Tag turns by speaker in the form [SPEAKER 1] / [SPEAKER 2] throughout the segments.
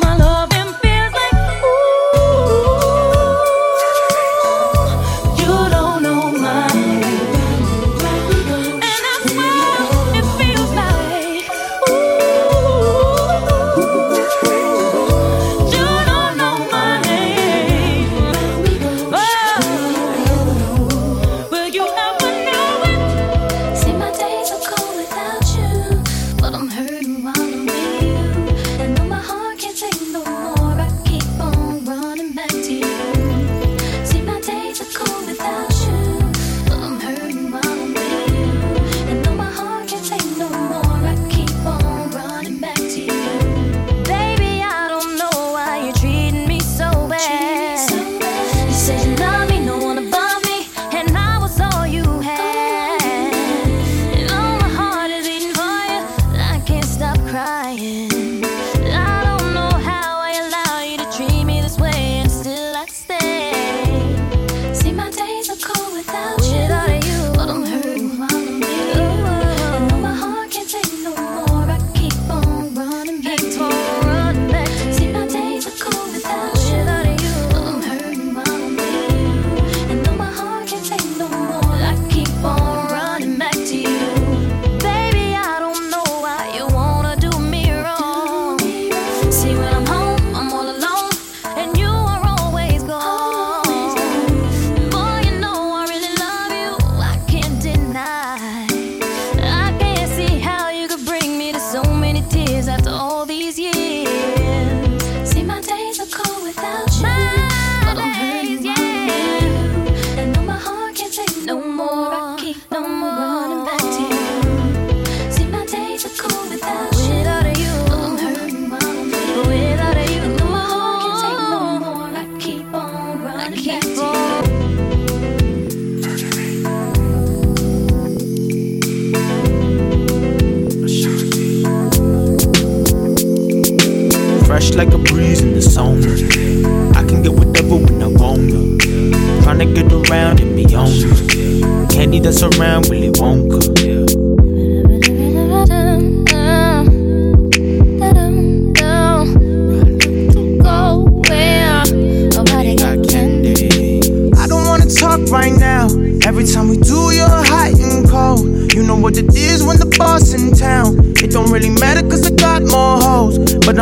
[SPEAKER 1] my
[SPEAKER 2] loving.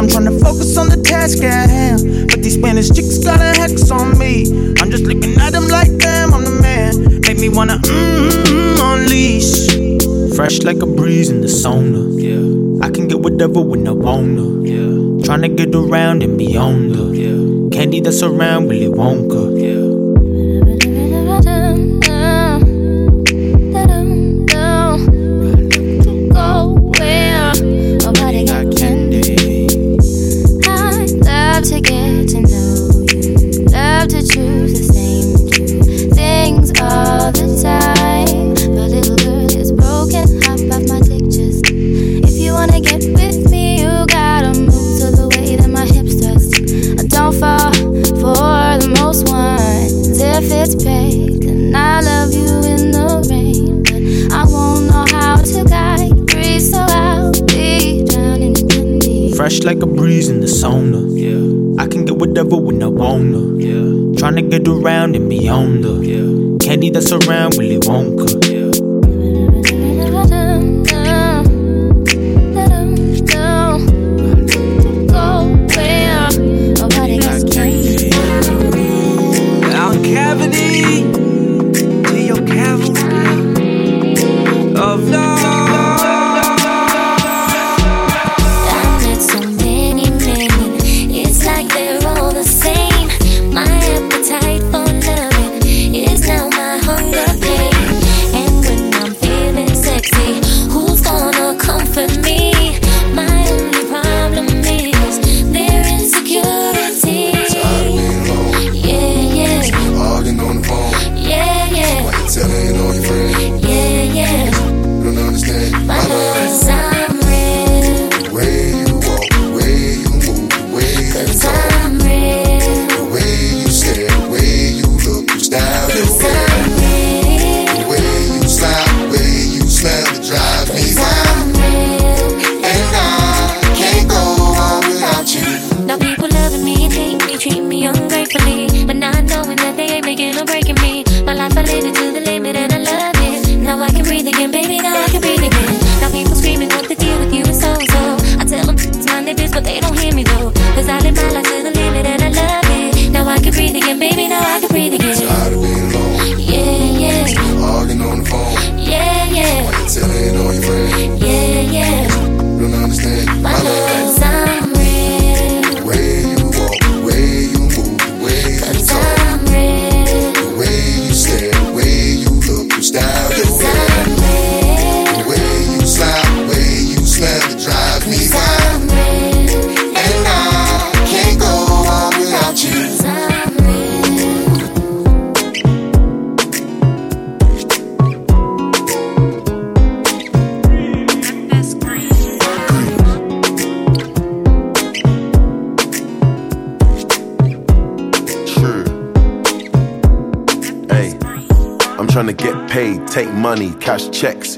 [SPEAKER 3] I'm trying to focus on the task at hand. But these Spanish chicks got a hex on me. I'm just looking at them like damn, I'm the man. Make me wanna mmm unleash.
[SPEAKER 4] Fresh like a breeze in the sauna. Yeah. I can get whatever when I wanna. Yeah. Tryna get around and beyond the yeah. candy that's around Willy Wonka. Yeah. Like a breeze in the sauna. Yeah. I can get whatever when I wanna. Yeah. Tryna get around and beyond the yeah. candy that's around Wonka. Yeah.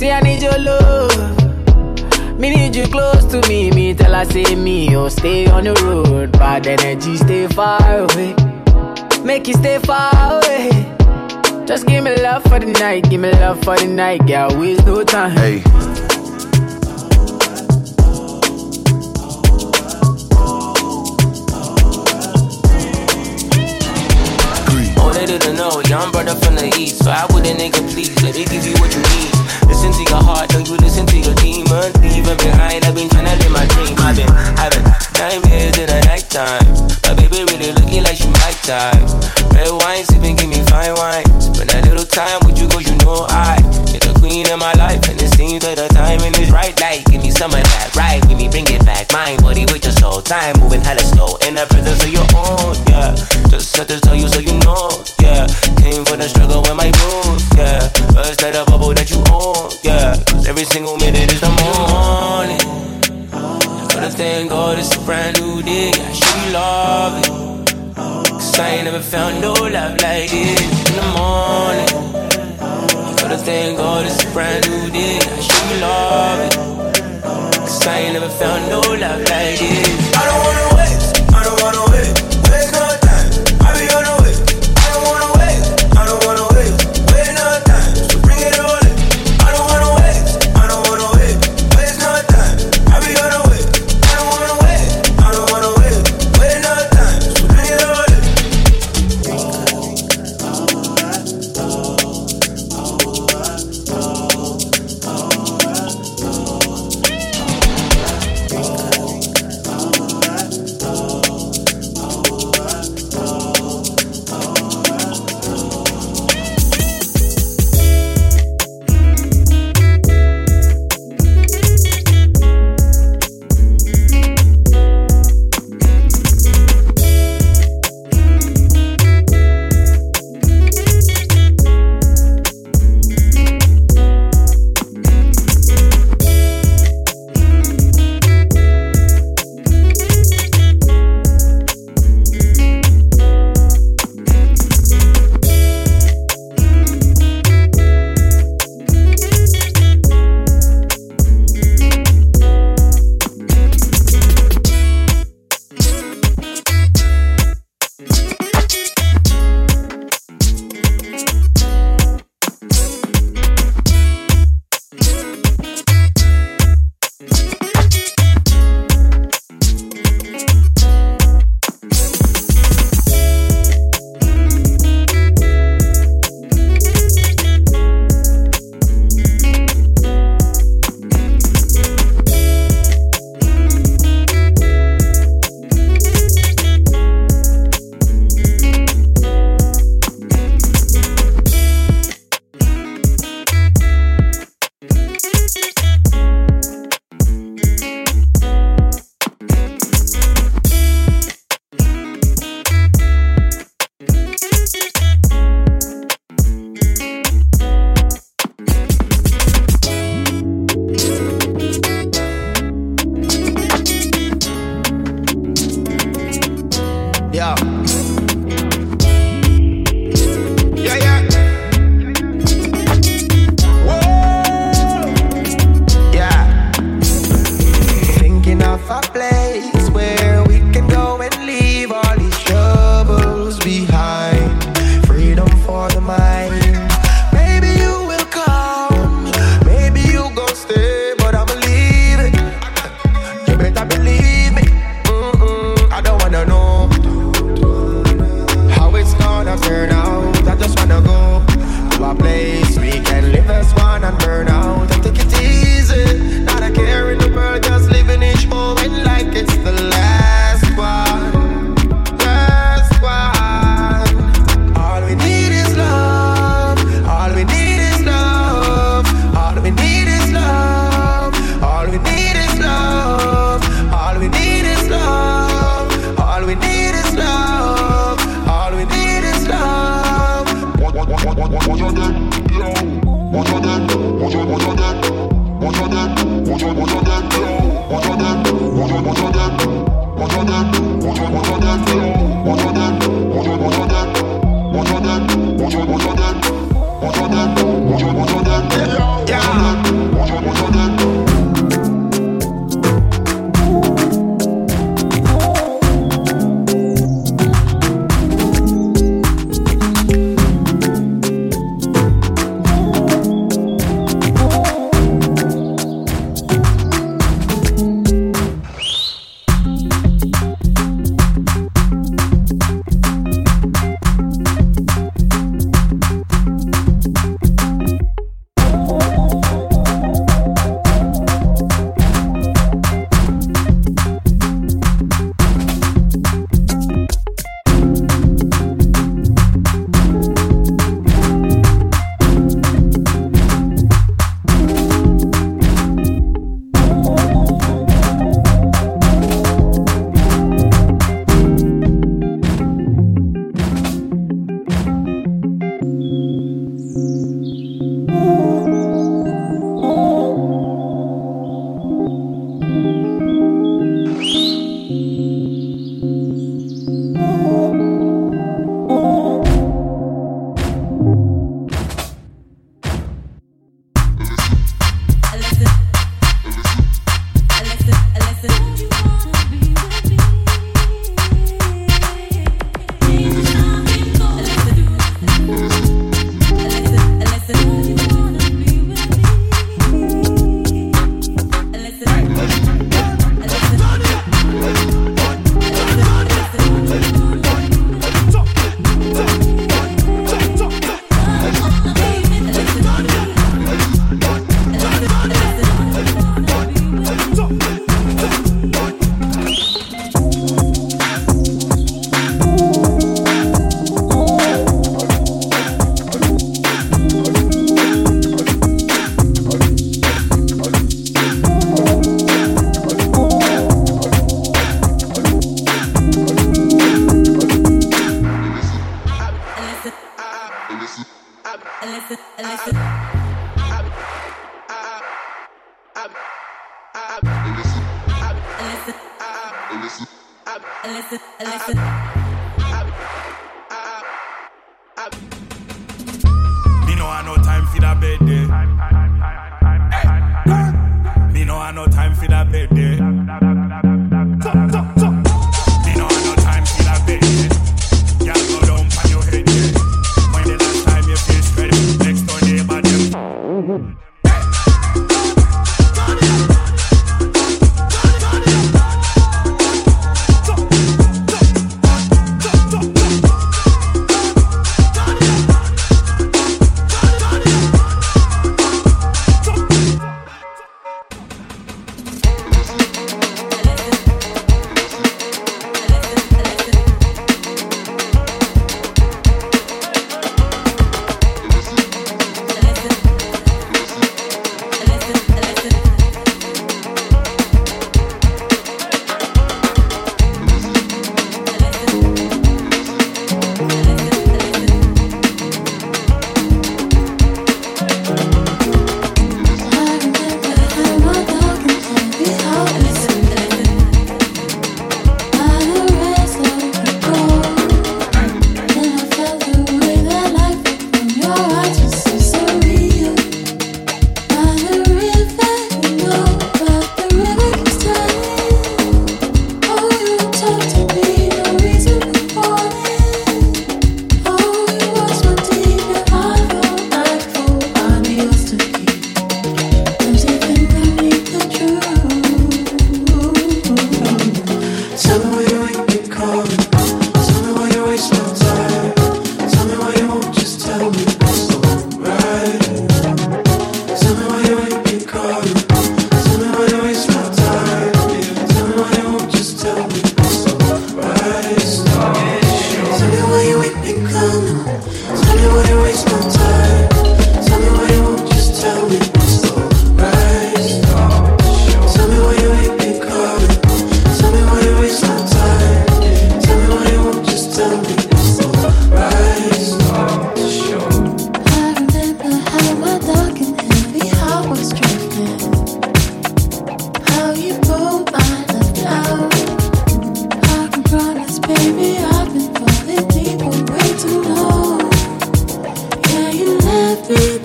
[SPEAKER 5] See I need your love. Me need you close to me. Me tell her say me, oh stay on the road. Bad energy, stay far away. Make you stay far away. Just give me love for the night, give me love for the night, girl. Waste no time.
[SPEAKER 6] Hey.
[SPEAKER 7] Oh, they didn't know, young brother from the east. So how would a nigga please let me give you what you need? Listen to your heart, don't you listen to your demon. Leaving behind, I've been trying to live my dream. I've been having nightmares in the nighttime. My baby really looking like she might die. Red wine, sipping, give me fine wine. Spend a little time with you, cause you know I. You're the queen of my life, and it seems that the timing is right. Like, give me some of that, right? Give me, bring it back. Mind, body with your soul. Time moving hella slow. In the presence of your own, yeah. Just had to tell you so you know, yeah. Came for the struggle with my moves, yeah. Let a bubble that you every single minute is the morning. I thank God it's a brand new day. I should love it. Cause I ain't never found no love like this in the morning. I thank God it's a brand new day. I should love it. Cause I ain't never found no love like this.
[SPEAKER 3] for
[SPEAKER 8] that bed day. Me no have no time for that bed day.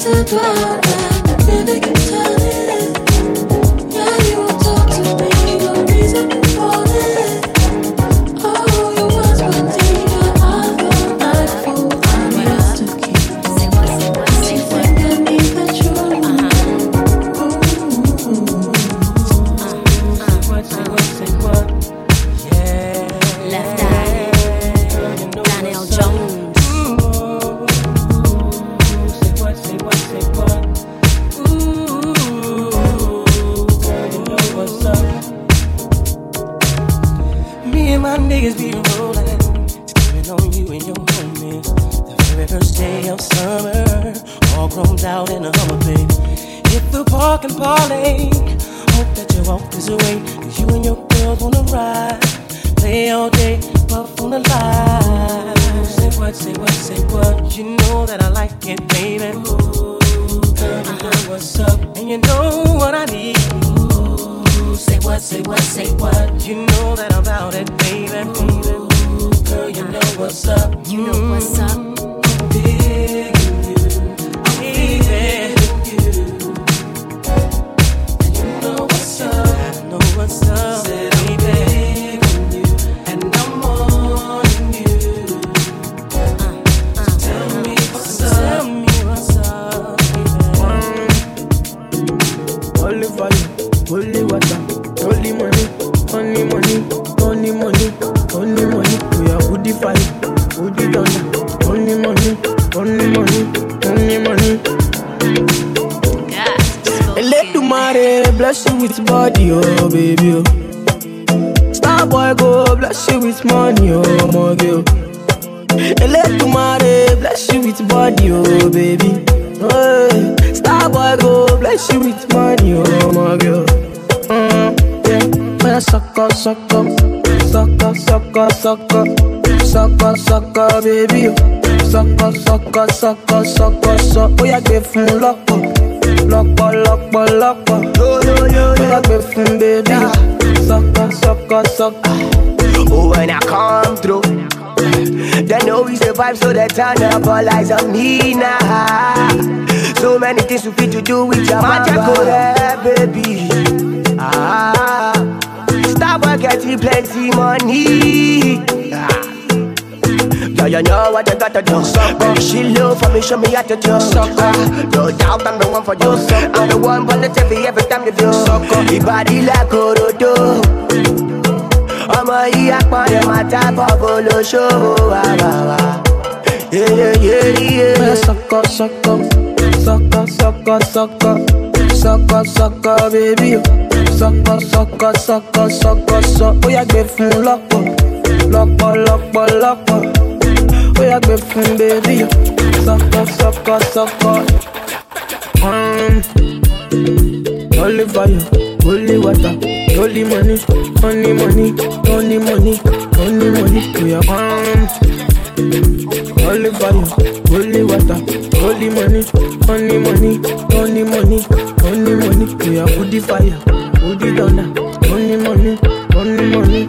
[SPEAKER 8] About that,
[SPEAKER 9] I think you know what's up. You know what's up.
[SPEAKER 10] Know
[SPEAKER 3] we
[SPEAKER 11] survive, so they turn up all eyes on me now. So many things we fit to do with your magic, yeah, baby. Ah, stop work, getting plenty money. Ah. Yeah, you know what you gotta do. Baby, she low for me, show me how to do. Ah, no doubt I'm the one for you. Sucker. I'm the one for the TV every time you do. Sucker. Your body like Orodo. Ọmọ yìí apọ̀nrẹ̀ máa tábọ̀ bolóṣòwò àbàwà.
[SPEAKER 3] Sucker, sucker, sucker, sucker, sucker, sucker, sucker, baby. Sucker, sucker, sucker, sucker, sucker. Ó yá gbé fún lọ́pọ̀, lọ́pọ̀, lọ́pọ̀, lọ́pọ̀. Ó yá gbé fún baby. Sucker, sucker, sucker. Mm. Holy fire, holy water, holy money, honey money, honey money, honey money. We are on. Holy fire, holy water, holy money, honey money, honey money, honey money. We are woody fire, woody thunder, honey money, honey money,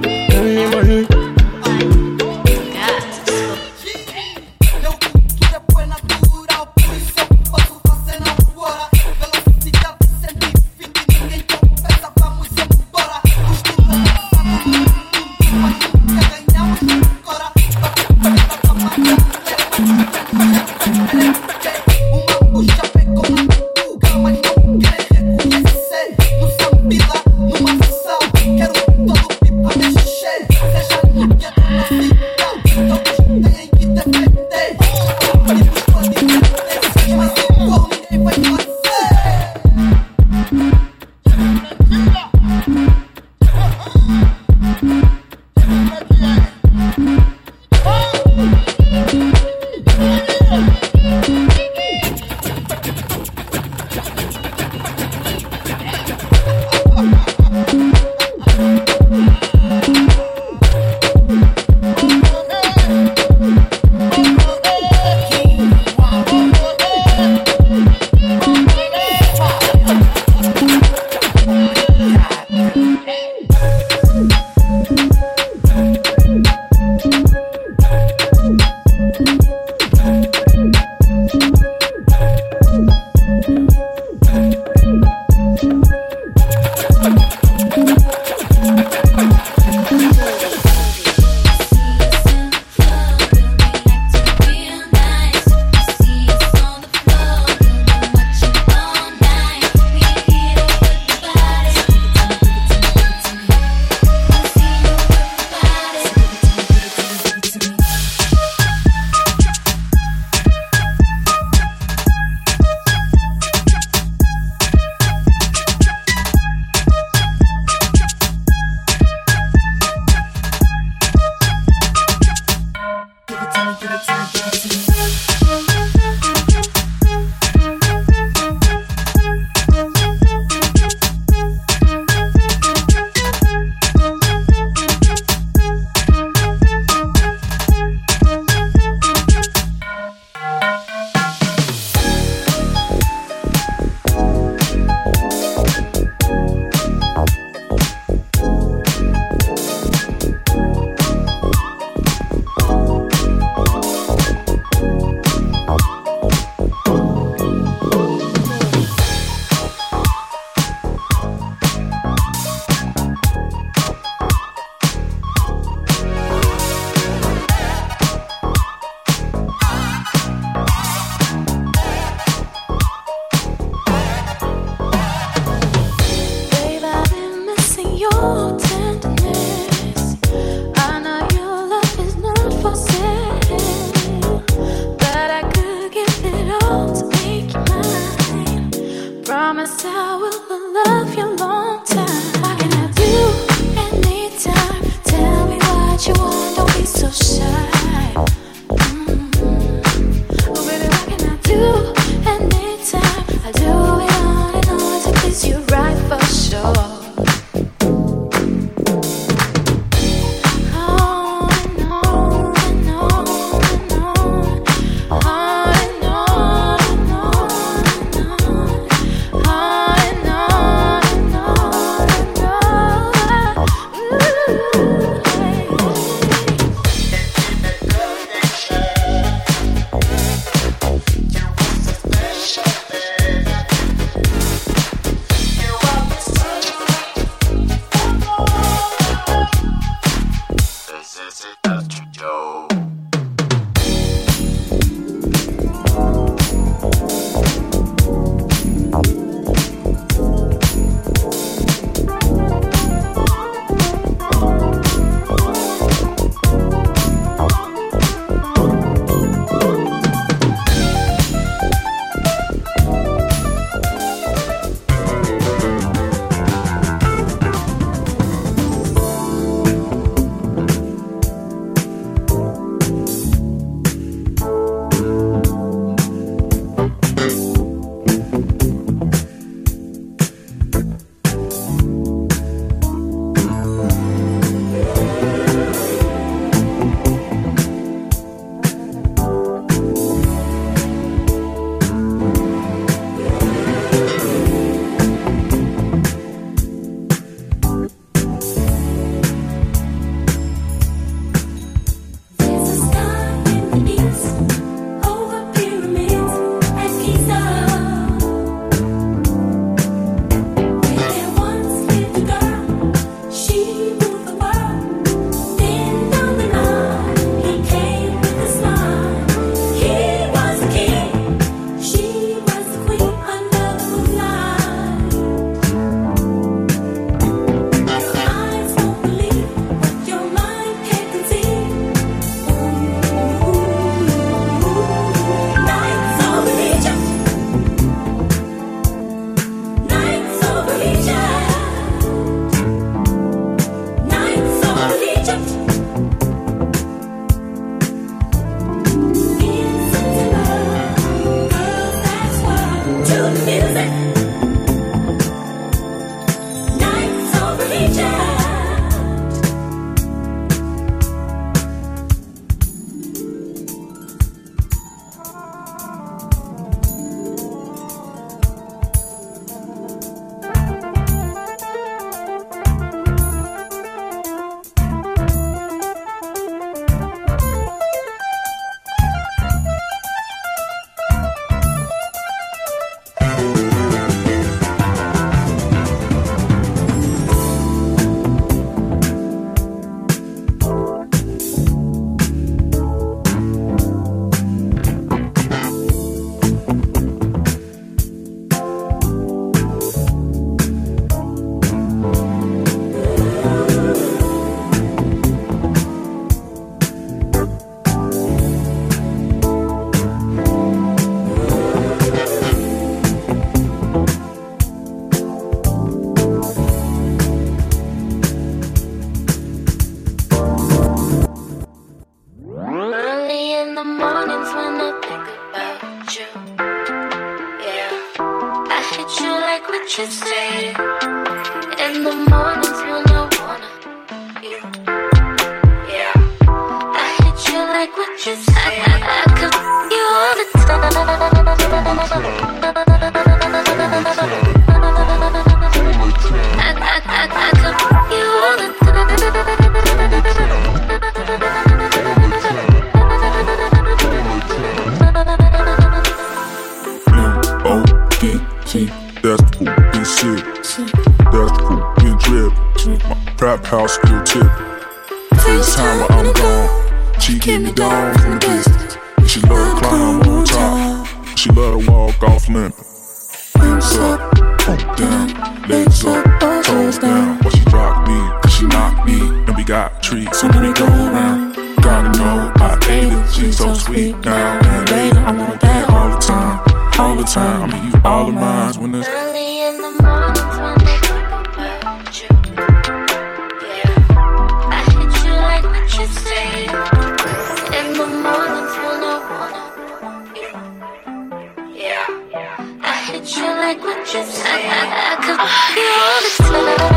[SPEAKER 12] trap house tip. FaceTime while I'm gone. She keep me down from a distance. And she love to climb on top. She love to walk off limping. Hands up, up, down, legs up, toes down. While she drop me, cause she knock me. And we got treats, so many go around. Gotta know I ate it, she's so sweet now. And later, I want that all the time, all the time. I mean, you all of mine when it's
[SPEAKER 13] I, could you all the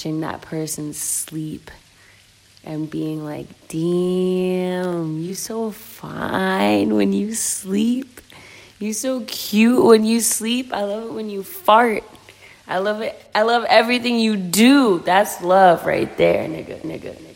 [SPEAKER 14] watching that person sleep
[SPEAKER 4] and being like, damn, you so fine when you sleep. You so cute when you sleep. I love it when you fart. I love it. I love everything you do. That's love right there, nigga, nigga, nigga.